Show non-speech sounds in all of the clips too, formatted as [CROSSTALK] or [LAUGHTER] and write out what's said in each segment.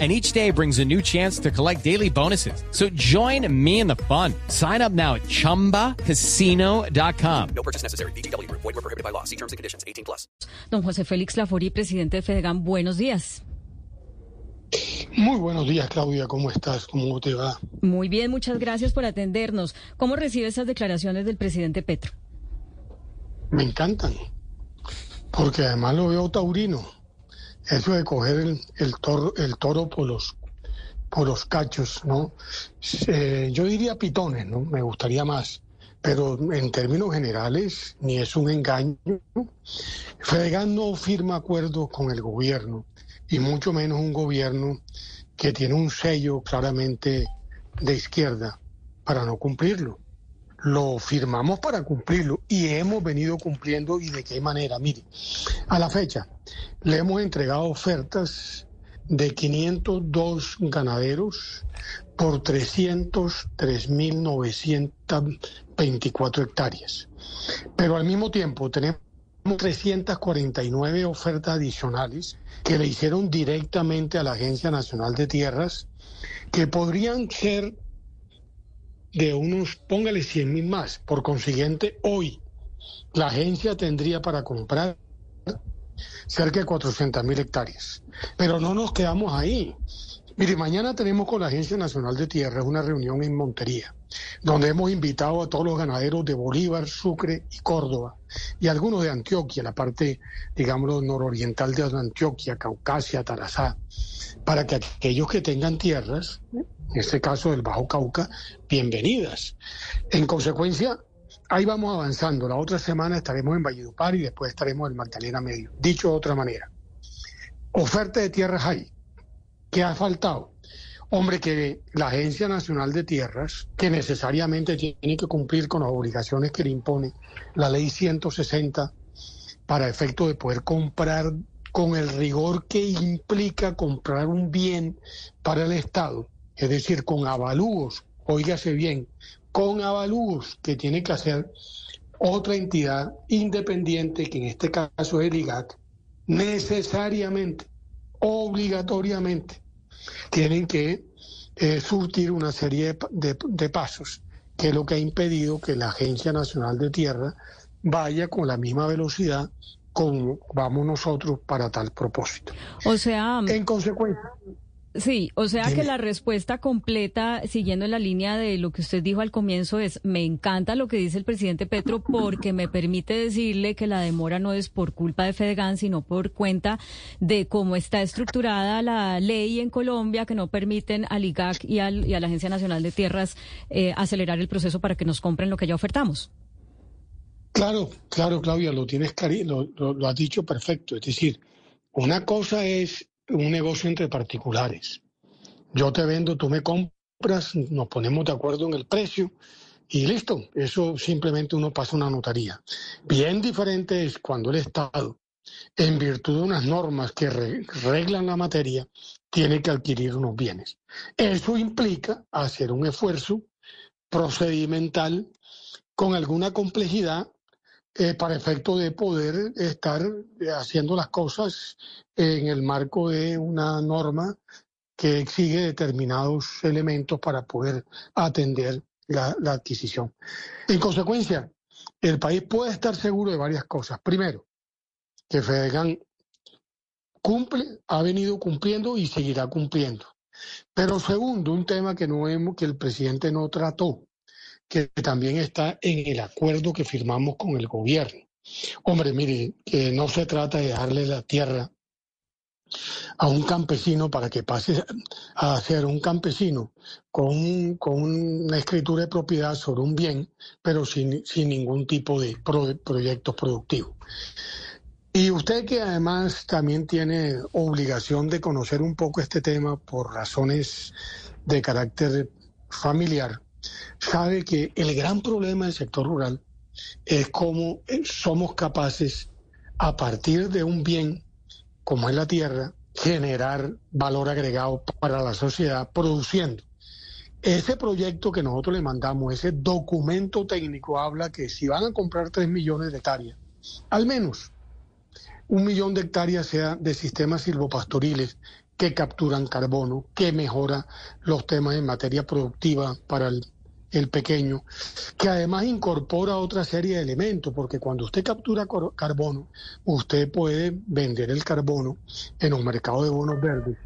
And each day brings a new chance to collect daily bonuses. So join me in the fun. Sign up now at chumbacasino.com. No purchase necessary. BGW. Void were prohibited by law. See terms and conditions. 18 plus. Don José Félix Lafori, presidente de Fedegan, buenos días. Muy buenos días, Claudia. ¿Cómo estás? ¿Cómo te va? Muy bien, muchas gracias por atendernos. ¿Cómo recibe esas declaraciones del presidente Petro? Me encantan, porque además lo veo taurino. Eso de coger el, el toro, el toro por los por los cachos, ¿no? Eh, yo diría pitones, ¿no? Me gustaría más. Pero en términos generales, ni es un engaño. Fedegan no firma acuerdos con el gobierno, y mucho menos un gobierno que tiene un sello claramente de izquierda para no cumplirlo. Lo firmamos para cumplirlo y hemos venido cumpliendo y de qué manera. Mire, a la fecha le hemos entregado ofertas de 502 ganaderos por 303.924 hectáreas. Pero al mismo tiempo tenemos 349 ofertas adicionales que le hicieron directamente a la Agencia Nacional de Tierras, que podrían ser de unos, póngale 100 mil más. Por consiguiente, hoy la agencia tendría para comprar cerca de 400 mil hectáreas. Pero no nos quedamos ahí. Mire, mañana tenemos con la Agencia Nacional de Tierras una reunión en Montería, donde hemos invitado a todos los ganaderos de Bolívar, Sucre y Córdoba, y algunos de Antioquia, la parte, digamos, nororiental de Antioquia, Caucasia, Tarazá, para que aquellos que tengan tierras, en este caso del Bajo Cauca, bienvenidas. En consecuencia, ahí vamos avanzando. La otra semana estaremos en Valledupar y después estaremos en Magdalena Medio. Dicho de otra manera, oferta de tierras hay. ¿Qué ha faltado? Hombre, que la Agencia Nacional de Tierras, que necesariamente tiene que cumplir con las obligaciones que le impone la ley 160 para efecto de poder comprar con el rigor que implica comprar un bien para el Estado, es decir, con avalúos, óigase bien, con avalúos que tiene que hacer otra entidad independiente, que en este caso es el IGAC, necesariamente, obligatoriamente, tienen que eh, surtir una serie de, de, pasos, que es lo que ha impedido que la Agencia Nacional de Tierra vaya con la misma velocidad vamos nosotros para tal propósito. O sea, en consecuencia, Sí, o sea que la respuesta completa, siguiendo en la línea de lo que usted dijo al comienzo, es, me encanta lo que dice el presidente Petro porque me permite decirle que la demora no es por culpa de Fedegan, sino por cuenta de cómo está estructurada la ley en Colombia que no permiten al IGAC y, al, y a la Agencia Nacional de Tierras eh, acelerar el proceso para que nos compren lo que ya ofertamos. Claro, claro, Claudia, lo tienes lo, lo, lo has dicho perfecto. Es decir, una cosa es un negocio entre particulares. Yo te vendo, tú me compras, nos ponemos de acuerdo en el precio y listo. Eso simplemente uno pasa una notaría. Bien diferente es cuando el Estado, en virtud de unas normas que reglan la materia, tiene que adquirir unos bienes. Eso implica hacer un esfuerzo procedimental con alguna complejidad eh, para efecto de poder estar haciendo las cosas en el marco de una norma que exige determinados elementos para poder atender la, la adquisición. En consecuencia, el país puede estar seguro de varias cosas. Primero, que Fedegan cumple, ha venido cumpliendo y seguirá cumpliendo. Pero segundo, un tema que no hemos, que el presidente no trató, que también está en el acuerdo que firmamos con el gobierno. Hombre, mire, que no se trata de darle la tierra a un campesino para que pase a ser un campesino con, con una escritura de propiedad sobre un bien, pero sin, sin ningún tipo de pro, proyectos productivos. Y usted que además también tiene obligación de conocer un poco este tema por razones de carácter familiar, sabe que el gran problema del sector rural es cómo somos capaces a partir de un bien como es la tierra, generar valor agregado para la sociedad produciendo. Ese proyecto que nosotros le mandamos, ese documento técnico, habla que si van a comprar 3 millones de hectáreas, al menos un millón de hectáreas sea de sistemas silvopastoriles que capturan carbono, que mejora los temas en materia productiva para el, el pequeño, que además incorpora otra serie de elementos, porque cuando usted captura carbono, usted puede vender el carbono en un mercado de bonos verdes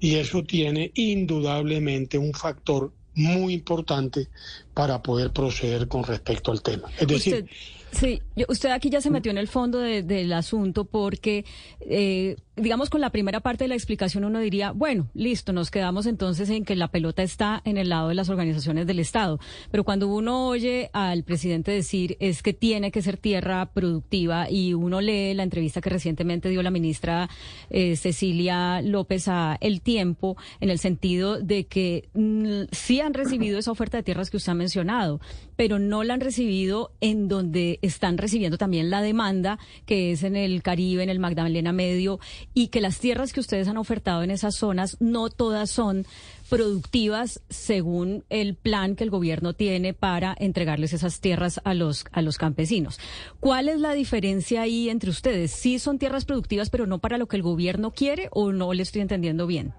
y eso tiene indudablemente un factor muy importante para poder proceder con respecto al tema. Es decir, Sí, usted aquí ya se metió en el fondo del asunto porque, eh, digamos, con la primera parte de la explicación uno diría, bueno, listo, nos quedamos entonces en que la pelota está en el lado de las organizaciones del Estado. Pero cuando uno oye al presidente decir es que tiene que ser tierra productiva y uno lee la entrevista que recientemente dio la ministra eh, Cecilia López a El Tiempo, en el sentido de que mm, sí han recibido esa oferta de tierras que usted ha mencionado, pero no la han recibido en donde están recibiendo también la demanda, que es en el Caribe, en el Magdalena Medio, y que las tierras que ustedes han ofertado en esas zonas no todas son productivas según el plan que el gobierno tiene para entregarles esas tierras a los a los campesinos. ¿Cuál es la diferencia ahí entre ustedes? ¿Sí son tierras productivas pero no para lo que el gobierno quiere o no le estoy entendiendo bien?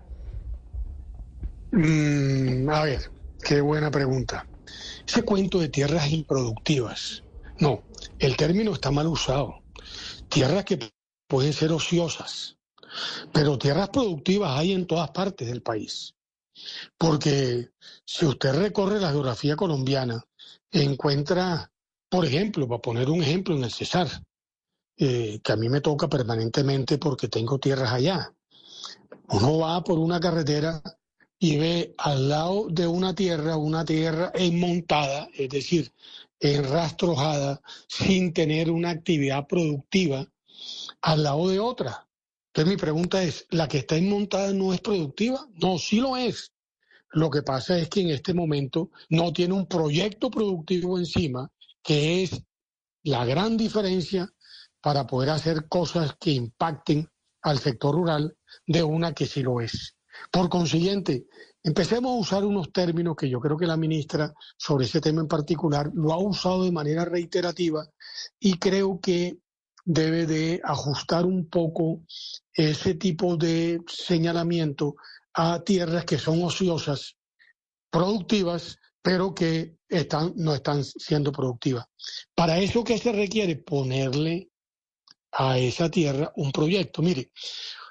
Mm, a ver, qué buena pregunta. Ese cuento de tierras improductivas no, el término está mal usado. Tierras que pueden ser ociosas, pero tierras productivas hay en todas partes del país. Porque si usted recorre la geografía colombiana, encuentra, por ejemplo, para poner un ejemplo en el Cesar, eh, que a mí me toca permanentemente porque tengo tierras allá. Uno va por una carretera y ve al lado de una tierra, una tierra enmontada, es decir, enrastrojada sin tener una actividad productiva al lado de otra. Entonces mi pregunta es, ¿la que está inmontada no es productiva? No, sí lo es. Lo que pasa es que en este momento no tiene un proyecto productivo encima, que es la gran diferencia para poder hacer cosas que impacten al sector rural de una que sí lo es. Por consiguiente, Empecemos a usar unos términos que yo creo que la ministra sobre ese tema en particular lo ha usado de manera reiterativa y creo que debe de ajustar un poco ese tipo de señalamiento a tierras que son ociosas, productivas, pero que están, no están siendo productivas. Para eso, ¿qué se requiere? Ponerle a esa tierra un proyecto. Mire,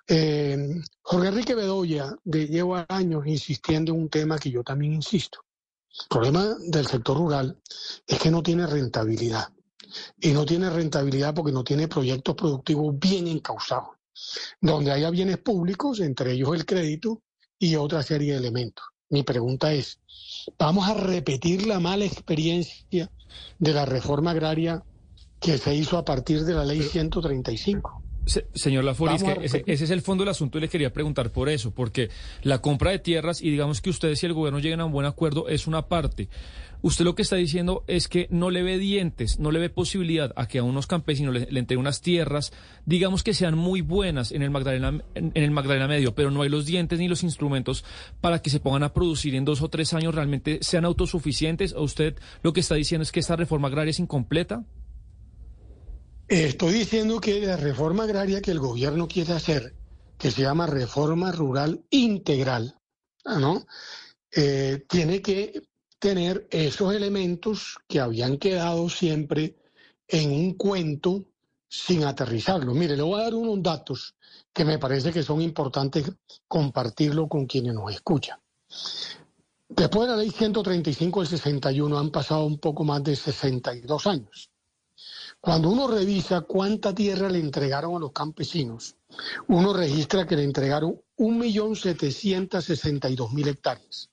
eh, Jorge Enrique Bedoya de, lleva años insistiendo en un tema que yo también insisto. El problema del sector rural es que no tiene rentabilidad. Y no tiene rentabilidad porque no tiene proyectos productivos bien encausados, donde haya bienes públicos, entre ellos el crédito y otra serie de elementos. Mi pregunta es, ¿vamos a repetir la mala experiencia de la reforma agraria que se hizo a partir de la ley 135? Señor Laforis, ese, ese, es el fondo del asunto y le quería preguntar por eso, porque la compra de tierras y digamos que ustedes y el gobierno lleguen a un buen acuerdo es una parte. Usted lo que está diciendo es que no le ve dientes, no le ve posibilidad a que a unos campesinos le, le entreguen unas tierras, digamos que sean muy buenas en el Magdalena, en, el Magdalena Medio, pero no hay los dientes ni los instrumentos para que se pongan a producir en dos o tres años realmente sean autosuficientes. ¿O usted lo que está diciendo es que esta reforma agraria es incompleta? Estoy diciendo que la reforma agraria que el gobierno quiere hacer, que se llama reforma rural integral, ¿no? Eh, tiene que tener esos elementos que habían quedado siempre en un cuento sin aterrizarlo. Mire, le voy a dar unos datos que me parece que son importantes compartirlo con quienes nos escuchan. Después de la ley 135 del 61 han pasado un poco más de 62 años. Cuando uno revisa cuánta tierra le entregaron a los campesinos, uno registra que le entregaron 1.762.000 hectáreas.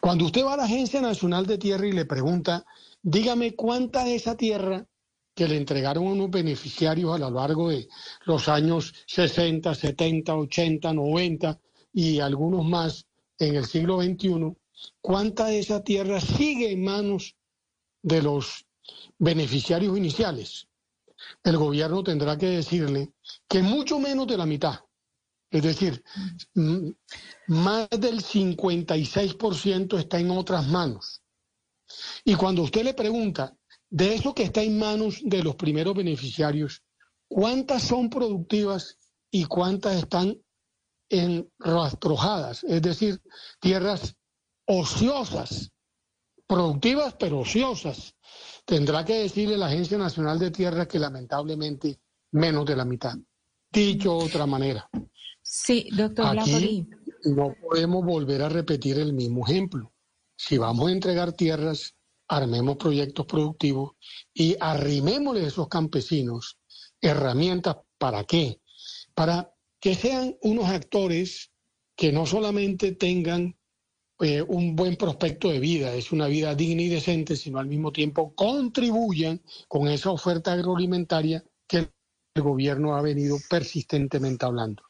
Cuando usted va a la Agencia Nacional de Tierra y le pregunta, dígame cuánta de esa tierra que le entregaron a unos beneficiarios a lo largo de los años 60, 70, 80, 90 y algunos más en el siglo XXI, cuánta de esa tierra sigue en manos de los beneficiarios iniciales. el gobierno tendrá que decirle que mucho menos de la mitad, es decir, más del 56% está en otras manos. Y cuando usted le pregunta, de eso que está en manos de los primeros beneficiarios, ¿cuántas son productivas y cuántas están en rastrojadas? Es decir, tierras ociosas, productivas pero ociosas. Tendrá que decirle la Agencia Nacional de Tierras que lamentablemente menos de la mitad. Dicho de otra manera. Sí, doctor Aquí no podemos volver a repetir el mismo ejemplo. Si vamos a entregar tierras, armemos proyectos productivos y arrimémosle a esos campesinos herramientas para qué? Para que sean unos actores que no solamente tengan eh, un buen prospecto de vida, es una vida digna y decente, sino al mismo tiempo contribuyan con esa oferta agroalimentaria que el gobierno ha venido persistentemente hablando.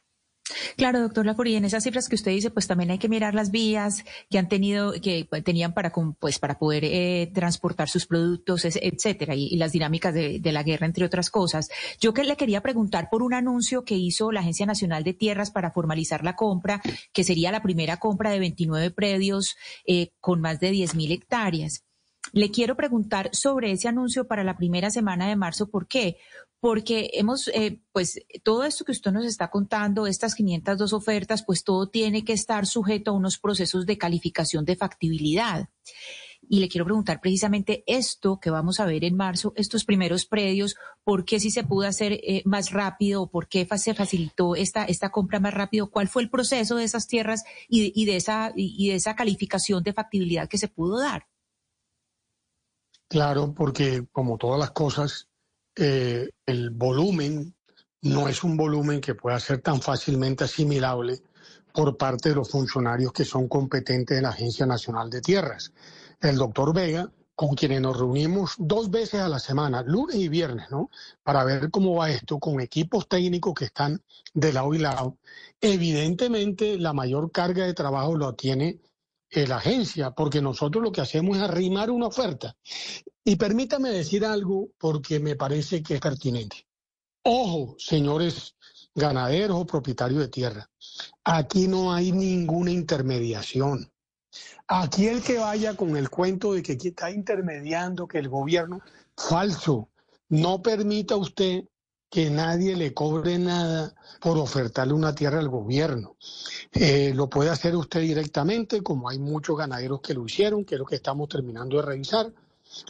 Claro, doctor Laforí, en esas cifras que usted dice, pues también hay que mirar las vías que han tenido, que tenían para, pues, para poder eh, transportar sus productos, etcétera, y, las dinámicas de, la guerra, entre otras cosas. Yo que le quería preguntar por un anuncio que hizo la Agencia Nacional de Tierras para formalizar la compra, que sería la primera compra de 29 predios eh, con más de 10 mil hectáreas. Le quiero preguntar sobre ese anuncio para la primera semana de marzo. ¿Por qué? Porque hemos, eh, pues todo esto que usted nos está contando, estas 502 ofertas, pues todo tiene que estar sujeto a unos procesos de calificación de factibilidad. Y le quiero preguntar precisamente esto que vamos a ver en marzo, estos primeros predios, ¿por qué si se pudo hacer eh, más rápido? ¿Por qué se facilitó esta, esta compra más rápido? ¿Cuál fue el proceso de esas tierras y, y de, esa, y de esa calificación de factibilidad que se pudo dar? Claro, porque como todas las cosas, eh, el volumen no es un volumen que pueda ser tan fácilmente asimilable por parte de los funcionarios que son competentes de la Agencia Nacional de Tierras. El doctor Vega, con quienes nos reunimos dos veces a la semana, lunes y viernes, ¿no? Para ver cómo va esto, con equipos técnicos que están de lado y lado. Evidentemente, la mayor carga de trabajo lo tiene la agencia, porque nosotros lo que hacemos es arrimar una oferta. Y permítame decir algo porque me parece que es pertinente. Ojo, señores ganaderos o propietarios de tierra, aquí no hay ninguna intermediación. Aquí el que vaya con el cuento de que está intermediando, que el gobierno, falso, no permita usted que nadie le cobre nada por ofertarle una tierra al gobierno. Eh, lo puede hacer usted directamente, como hay muchos ganaderos que lo hicieron, que es lo que estamos terminando de revisar,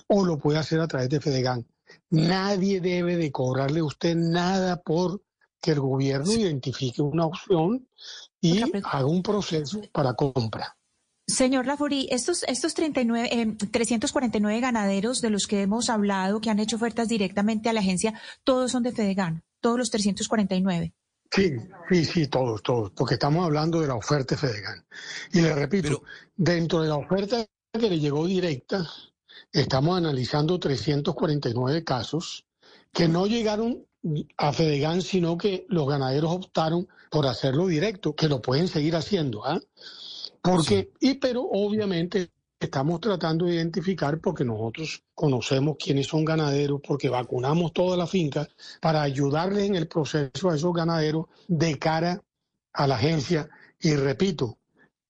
o lo puede hacer a través de Fedegan. Nadie debe de cobrarle a usted nada por que el gobierno identifique una opción y haga un proceso para compra. Señor Laforí, estos, estos 39, 349 eh, ganaderos de los que hemos hablado, que han hecho ofertas directamente a la agencia, todos son de Fedegan, todos los 349. Sí, sí, sí, todos, todos, porque estamos hablando de la oferta de Fedegan. Y le repito, dentro de la oferta que le llegó directa, estamos analizando 349 casos que no llegaron a Fedegan, sino que los ganaderos optaron por hacerlo directo, que lo pueden seguir haciendo. ¿ah? Porque, y pero obviamente estamos tratando de identificar porque nosotros conocemos quiénes son ganaderos, porque vacunamos toda la finca para ayudarles en el proceso a esos ganaderos de cara a la agencia. Y repito,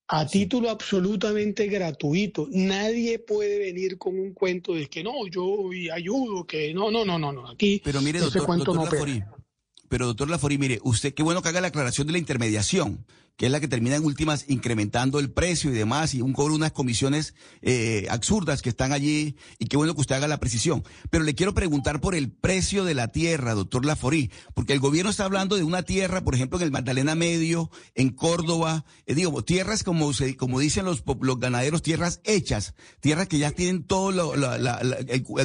a título absolutamente gratuito. Nadie puede venir con un cuento de que no, yo ayudo, que no, no, no, no, no. Aquí pero mire, ese cuento no pero doctor Laforí, mire, usted qué bueno que haga la aclaración de la intermediación que es la que termina en últimas incrementando el precio y demás, y un cobro unas comisiones eh, absurdas que están allí, y qué bueno que usted haga la precisión. Pero le quiero preguntar por el precio de la tierra, doctor Laforí, porque el gobierno está hablando de una tierra, por ejemplo, en el Magdalena Medio, en Córdoba, eh, digo, tierras como, se, como dicen los, los ganaderos, tierras hechas, tierras que ya tienen todo lo, la, la,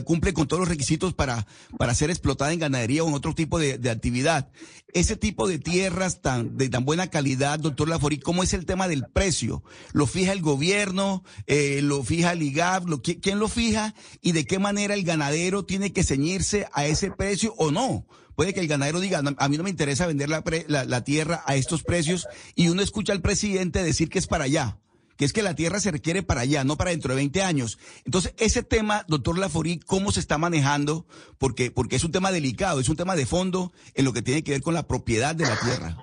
cumple con todos los requisitos para, para ser explotada en ganadería o en otro tipo de, de actividad. Ese tipo de tierras tan, de tan buena calidad, doctor doctor Laforí, ¿cómo es el tema del precio? ¿Lo fija el gobierno? Eh, ¿Lo fija el IGAP? Lo, ¿Quién lo fija? ¿Y de qué manera el ganadero tiene que ceñirse a ese precio o no? Puede que el ganadero diga, a mí no me interesa vender la, la, tierra a estos precios y uno escucha al presidente decir que es para allá que es que la tierra se requiere para allá, no para dentro de 20 años. Entonces, ese tema, doctor Laforí, ¿cómo se está manejando? Porque, porque es un tema delicado, es un tema de fondo en lo que tiene que ver con la propiedad de la tierra.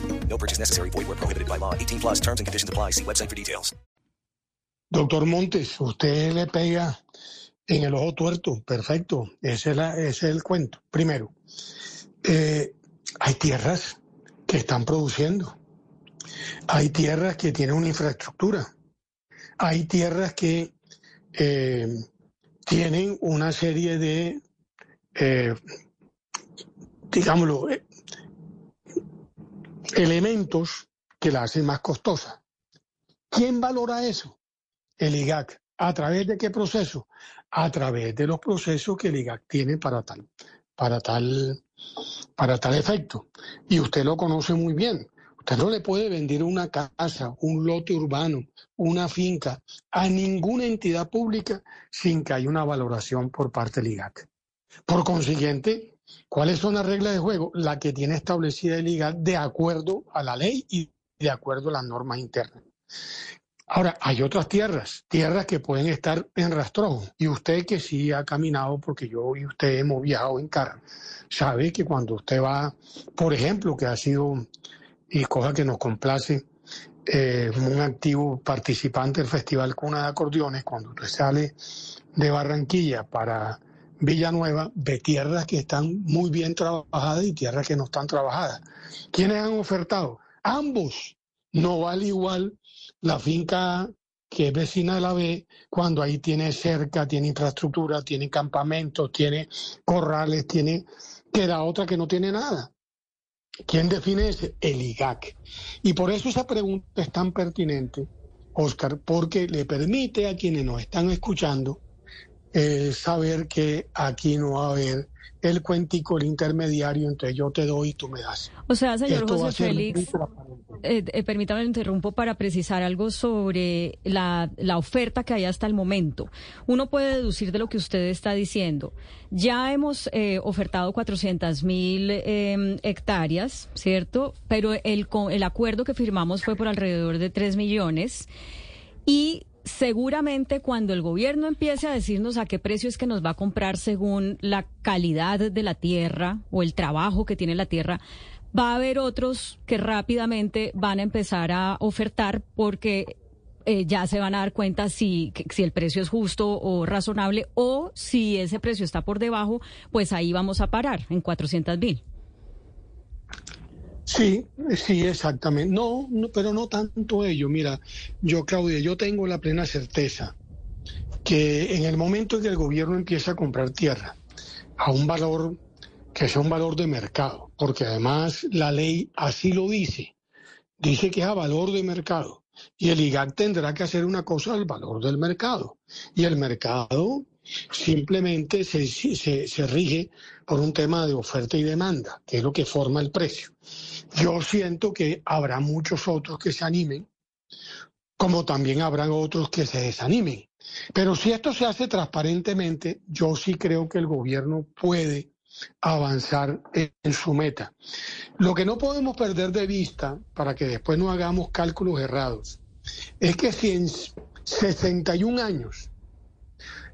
No purchase necessary. Void where prohibited by law. 18 plus terms and conditions apply. See website for details. Doctor Montes, usted le pega en el ojo tuerto. Perfecto. Ese es, la, ese es el cuento. Primero, eh, hay tierras que están produciendo hay tierras que tienen una infraestructura. Hay tierras que eh, tienen una serie de, eh, digámoslo, eh, elementos que la hacen más costosa. ¿Quién valora eso? El IGAC. ¿A través de qué proceso? A través de los procesos que el IGAC tiene para tal, para tal, para tal efecto. Y usted lo conoce muy bien. Usted no le puede vender una casa, un lote urbano, una finca a ninguna entidad pública sin que haya una valoración por parte del IGAC. Por consiguiente, ¿cuáles son las reglas de juego? La que tiene establecida el IGAC de acuerdo a la ley y de acuerdo a las normas internas. Ahora, hay otras tierras, tierras que pueden estar en rastrojo. Y usted que sí ha caminado, porque yo y usted hemos viajado en carro, sabe que cuando usted va, por ejemplo, que ha sido y cosa que nos complace, eh, un activo participante del Festival Cuna de Acordeones, cuando usted sale de Barranquilla para Villanueva, ve tierras que están muy bien trabajadas y tierras que no están trabajadas. ¿Quiénes han ofertado? Ambos. No vale igual la finca que es vecina de la B, cuando ahí tiene cerca, tiene infraestructura, tiene campamentos, tiene corrales, tiene que la otra que no tiene nada. ¿Quién define ese? El IGAC. Y por eso esa pregunta es tan pertinente, Oscar, porque le permite a quienes nos están escuchando eh, saber que aquí no va a haber el cuentico, el intermediario, entonces yo te doy y tú me das. O sea, señor José Félix, eh, eh, permítame interrumpo para precisar algo sobre la, la, oferta que hay hasta el momento. Uno puede deducir de lo que usted está diciendo. Ya hemos eh, ofertado 400 mil em, hectáreas, ¿cierto? Pero el, el acuerdo que firmamos fue por alrededor de 3 millones. Y seguramente cuando el gobierno empiece a decirnos a qué precio es que nos va a comprar según la calidad de la tierra o el trabajo que tiene la tierra, va a haber otros que rápidamente van a empezar a ofertar porque eh, ya se van a dar cuenta si, si el precio es justo o razonable o si ese precio está por debajo, pues ahí vamos a parar en 400 mil. Sí, sí, exactamente. No, pero no tanto ello. Mira, yo, Claudia, yo tengo la plena certeza que en el momento en que el gobierno empieza a comprar tierra a un valor que sea un valor de mercado, porque además la ley así lo dice, dice que es a valor de mercado. Y el IGAC tendrá que hacer una cosa al valor del mercado. Y el mercado simplemente se, se, rige por un tema de oferta y demanda, que es lo que forma el precio. Yo siento que habrá muchos otros que se animen, como también habrán otros que se desanimen. Pero si esto se hace transparentemente, yo sí creo que el gobierno puede avanzar en su meta. Lo que no podemos perder de vista, para que después no hagamos cálculos errados, es que si en 61 años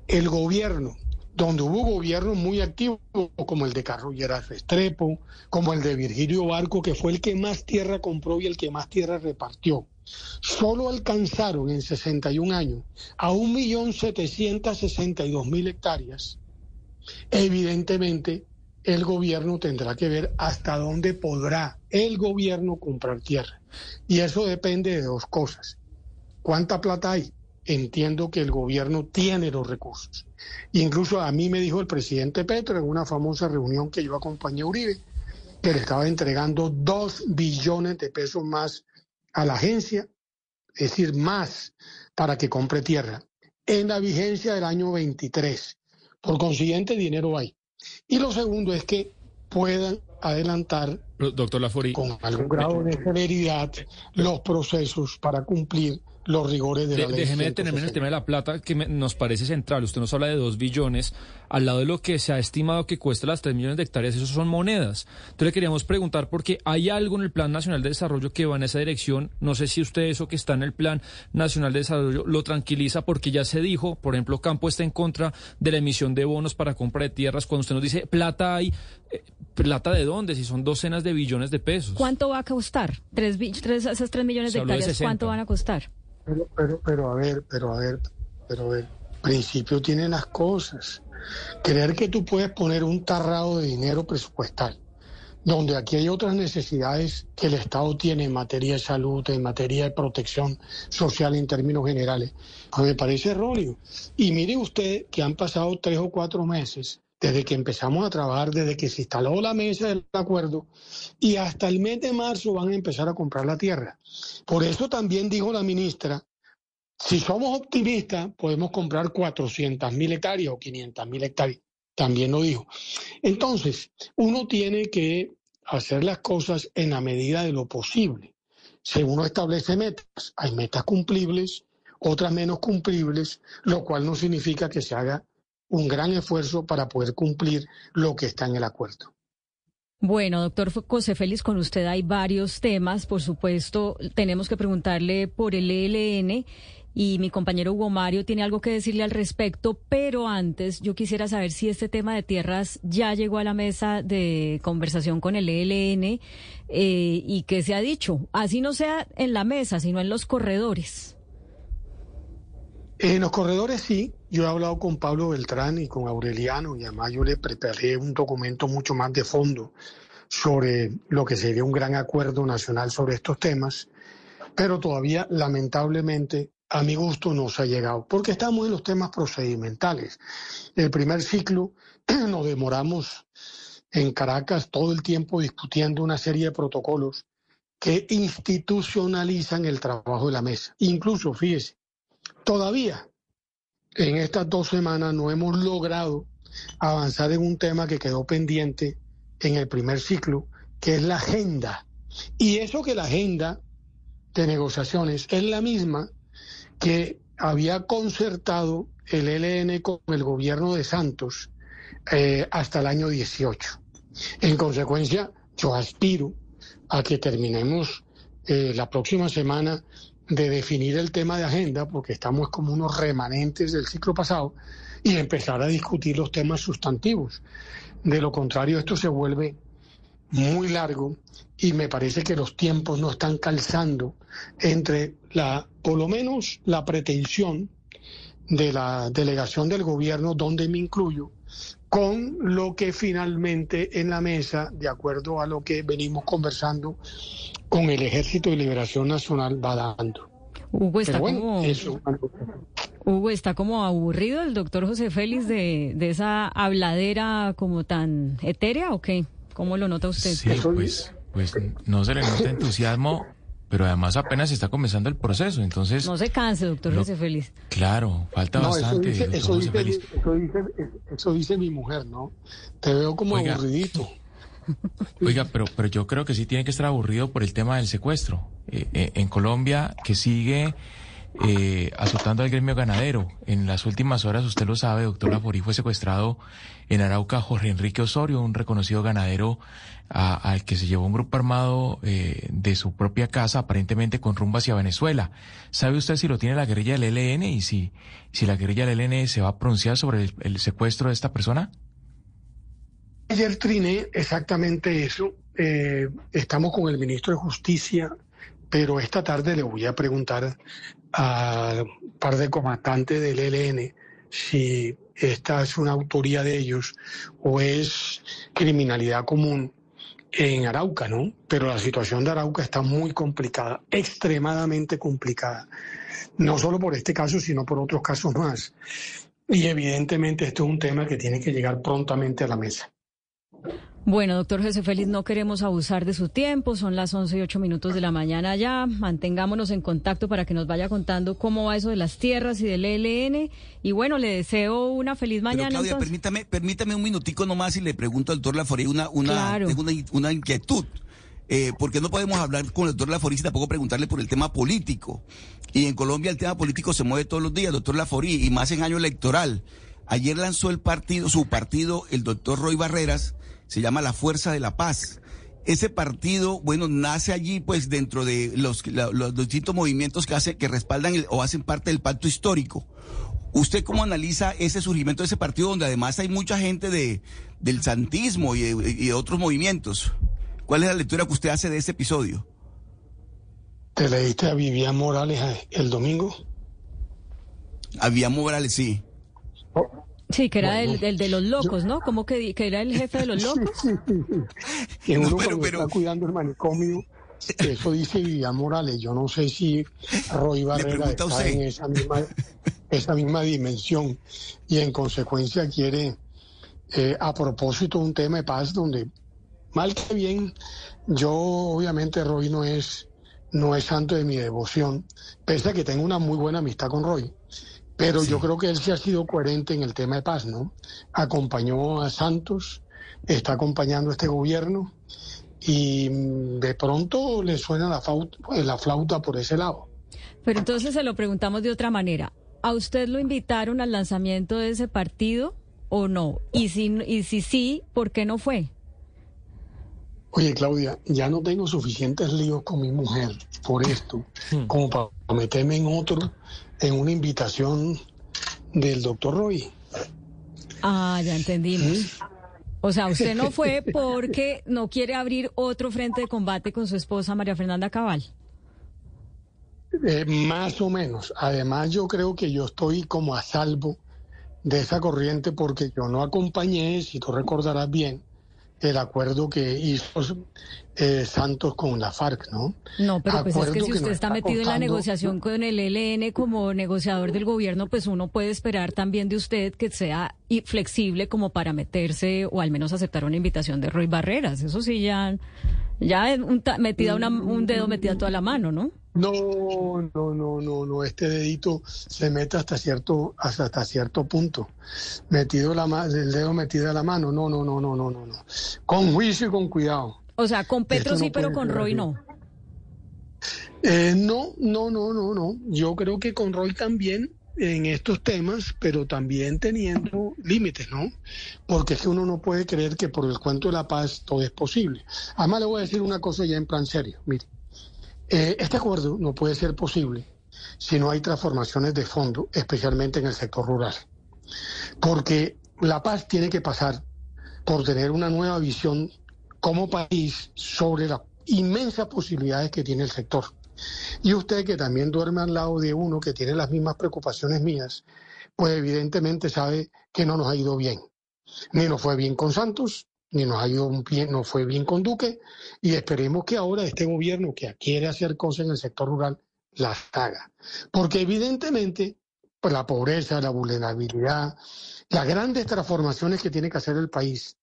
el gobierno, donde hubo gobiernos muy activos, como el de Carrullera Restrepo, como el de Virgilio Barco, que fue el que más tierra compró y el que más tierra repartió, solo alcanzaron en 61 años a 1.762.000 hectáreas, evidentemente el gobierno tendrá que ver hasta dónde podrá el gobierno comprar tierra. Y eso depende de dos cosas. ¿Cuánta plata hay? Entiendo que el gobierno tiene los recursos. Incluso a mí me dijo el presidente Petro en una famosa reunión que yo acompañé a Uribe, que le estaba entregando dos billones de pesos más a la agencia, es decir, más para que compre tierra. en la vigencia del año 23. Por consiguiente, dinero hay. Y lo segundo es que puedan adelantar Doctor Lafori, con algún grado de celeridad los procesos para cumplir los rigores de, la ley. Déjeme detenerme en el tema de la plata, que nos parece central. Usted nos habla de dos billones, al lado de lo que se ha estimado que cuesta las tres millones de hectáreas, eso son monedas. Entonces le queríamos preguntar, porque hay algo en el Plan Nacional de Desarrollo que va en esa dirección. No sé si usted eso que está en el Plan Nacional de Desarrollo lo tranquiliza, porque ya se dijo, por ejemplo, Campo está en contra de la emisión de bonos para compra de tierras. Cuando usted nos dice plata hay, eh, ¿plata de dónde? Si son docenas de billones de pesos. ¿Cuánto va a costar? Tres, tres, esas tres millones de hectáreas, ¿cuánto van a costar? Pero, pero, pero a ver, pero a ver, pero a ver, principio tienen las cosas. Creer que tú puedes poner un tarrado de dinero presupuestal, donde aquí hay otras necesidades que el Estado tiene en materia de salud, en materia de protección social en términos generales, a me parece erróneo. Y mire usted que han pasado tres o cuatro meses desde que empezamos a trabajar, desde que se instaló la mesa del acuerdo, y hasta el mes de marzo van a empezar a comprar la tierra. Por eso también dijo la ministra, si somos optimistas, podemos comprar 400 mil hectáreas o 500 mil hectáreas. También lo dijo. Entonces, uno tiene que hacer las cosas en la medida de lo posible. Si uno establece metas, hay metas cumplibles, otras menos cumplibles, lo cual no significa que se haga un gran esfuerzo para poder cumplir lo que está en el acuerdo. Bueno, doctor José Félix, con usted hay varios temas. Por supuesto, tenemos que preguntarle por el ELN y mi compañero Hugo Mario tiene algo que decirle al respecto, pero antes yo quisiera saber si este tema de tierras ya llegó a la mesa de conversación con el ELN eh, y qué se ha dicho. Así no sea en la mesa, sino en los corredores. En los corredores sí, yo he hablado con Pablo Beltrán y con Aureliano y además yo le preparé un documento mucho más de fondo sobre lo que sería un gran acuerdo nacional sobre estos temas, pero todavía lamentablemente a mi gusto no se ha llegado, porque estamos en los temas procedimentales. El primer ciclo [CLEARS THROAT] nos demoramos en Caracas todo el tiempo discutiendo una serie de protocolos que institucionalizan el trabajo de la mesa. Incluso, fíjese, Todavía en estas dos semanas no hemos logrado avanzar en un tema que quedó pendiente en el primer ciclo, que es la agenda. Y eso que la agenda de negociaciones es la misma que había concertado el ELN con el gobierno de Santos eh, hasta el año 18. En consecuencia, yo aspiro a que terminemos eh, la próxima semana de definir el tema de agenda, porque estamos como unos remanentes del ciclo pasado, y empezar a discutir los temas sustantivos. De lo contrario, esto se vuelve muy largo y me parece que los tiempos no están calzando entre la, por lo menos la pretensión de la delegación del gobierno, donde me incluyo, con lo que finalmente en la mesa, de acuerdo a lo que venimos conversando con el Ejército de Liberación Nacional, va dando. Hugo está como... Hugo, está como aburrido el doctor José Félix de, de esa habladera como tan etérea o qué? ¿Cómo lo nota usted? Sí, pues, pues no se le nota entusiasmo pero además apenas está comenzando el proceso, entonces... No se canse, doctor José Félix. Claro, falta bastante, eso dice, eso, dice, eso, dice, mi mujer, ¿no? Te veo como aburridito. [LAUGHS] Oiga, pero, pero yo creo que sí tiene que estar aburrido por el tema del secuestro. Eh, eh, en Colombia, que sigue eh, azotando al gremio ganadero. En las últimas horas, usted lo sabe, doctor Laforí, fue secuestrado en Arauca Jorge Enrique Osorio, un reconocido ganadero al que se llevó un grupo armado eh, de su propia casa, aparentemente con rumbo hacia Venezuela. ¿Sabe usted si lo tiene la guerrilla del ELN y si, si la guerrilla del ELN se va a pronunciar sobre el, secuestro de esta persona? Ayer triné exactamente eso. Eh, estamos con el ministro de Justicia, pero esta tarde le voy a preguntar a un par de comandantes del ELN si esta es una autoría de ellos o es criminalidad común en Arauca, ¿no? Pero la situación de Arauca está muy complicada, extremadamente complicada, no solo por este caso, sino por otros casos más. Y evidentemente esto es un tema que tiene que llegar prontamente a la mesa. Bueno, doctor José Félix, no queremos abusar de su tiempo, son las 11 y 8 minutos de la mañana ya, mantengámonos en contacto para que nos vaya contando cómo va eso de las tierras y del ELN, y bueno, le deseo una feliz mañana. Pero Claudia, permítame, permítame un minutico nomás y le pregunto al doctor Laforí una, una, una, una inquietud. Eh, porque no podemos hablar con el doctor Laforí y tampoco preguntarle por el tema político. Y en Colombia el tema político se mueve todos los días, doctor Laforí, y más en año electoral. Ayer lanzó el partido, su partido, el doctor Roy Barreras, se llama La Fuerza de la Paz. Ese partido, bueno, nace allí pues dentro de los, los, distintos movimientos que, hace, que respaldan o hacen parte del pacto histórico. ¿Usted cómo analiza ese surgimiento de ese partido donde además hay mucha gente de, del santismo y de, otros movimientos? ¿Cuál es la lectura que usted hace de ese episodio? ¿Te leíste a Vivian Morales el domingo? A Vivian Morales, sí. Sí, que era el, de los locos, ¿no? ¿Cómo que, que, era el jefe de los [LAUGHS] locos? Sí, sí, sí. uno pero, pero... está cuidando el manicomio, eso dice Vivian Morales. Yo no sé si Roy Barrera está en esa misma, esa misma dimensión y en consecuencia quiere, eh, a propósito, un tema de paz donde, mal que bien, yo obviamente Roy no es, no es santo de mi devoción, pese a que tengo una muy buena amistad con Roy. Pero yo creo que él sí ha sido coherente en el tema de paz, ¿no? Acompañó a Santos, está acompañando a este gobierno y mm, de pronto le suena la flauta, pues, la flauta por ese lado. Pero entonces se lo preguntamos de otra manera. ¿A usted lo invitaron al lanzamiento de ese partido o no? Y si, y si sí, ¿por qué no fue? Oye, Claudia, ya no tengo suficientes líos con mi mujer por esto, hmm. como para meterme en otro en una invitación del doctor Roy. Ah, ya entendimos. O sea, usted no fue [LAUGHS] porque no quiere abrir otro frente de combate con su esposa María Fernanda Cabal. Eh, más o menos. Además, yo creo que yo estoy como a salvo de esa corriente porque yo no acompañé, si tú recordarás bien, el acuerdo que hizo eh, Santos con la FARC, ¿no? No, pero pues es que si usted está metido en la negociación con el ELN como negociador del gobierno, pues uno puede esperar también de usted que sea flexible como para meterse o al menos aceptar una invitación de Roy Barreras. Eso sí, ya, ya un, metida un dedo metida toda la mano, ¿no? No, no, no, no, no. Este dedito se mete hasta cierto, hasta, hasta cierto punto. Metido la el dedo metido a la mano. No, no, no, no, no, no, no. Con juicio y con cuidado. O sea, con Petro sí, pero con Roy no. Eh, no, no, no, no, no. Yo creo que con Roy también en estos temas, pero también teniendo límites, ¿no? Porque es que uno no puede creer que por el cuento de la paz todo es posible. Además le voy a decir una cosa ya en plan serio. Mire, eh, este acuerdo no puede ser posible si no hay transformaciones de fondo, especialmente en el sector rural. Porque la paz tiene que pasar por tener una nueva visión como país sobre las inmensas posibilidades que tiene el sector. Y usted que también duerme al lado de uno que tiene las mismas preocupaciones mías, pues evidentemente sabe que no nos ha ido bien. Ni nos fue bien con Santos, ni nos ha ido bien, no fue bien con Duque, y esperemos que ahora este gobierno que quiere hacer cosas en el sector rural las haga. Porque evidentemente pues, la pobreza, la vulnerabilidad, las grandes transformaciones que tiene que hacer el país,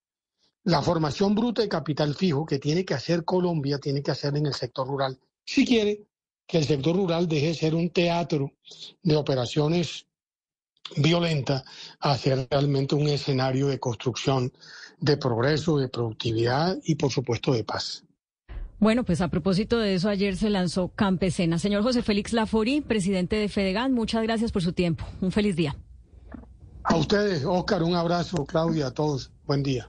la formación bruta de capital fijo que tiene que hacer Colombia, tiene que hacer en el sector rural, si quiere que el sector rural deje de ser un teatro de operaciones violentas a ser realmente un escenario de construcción de progreso, de productividad y por supuesto de paz. Bueno, pues a propósito de eso, ayer se lanzó Campesena. Señor José Félix Lafori, presidente de Fedegan, muchas gracias por su tiempo. Un feliz día. A ustedes, Oscar, un abrazo, Claudia, a todos. Buen día.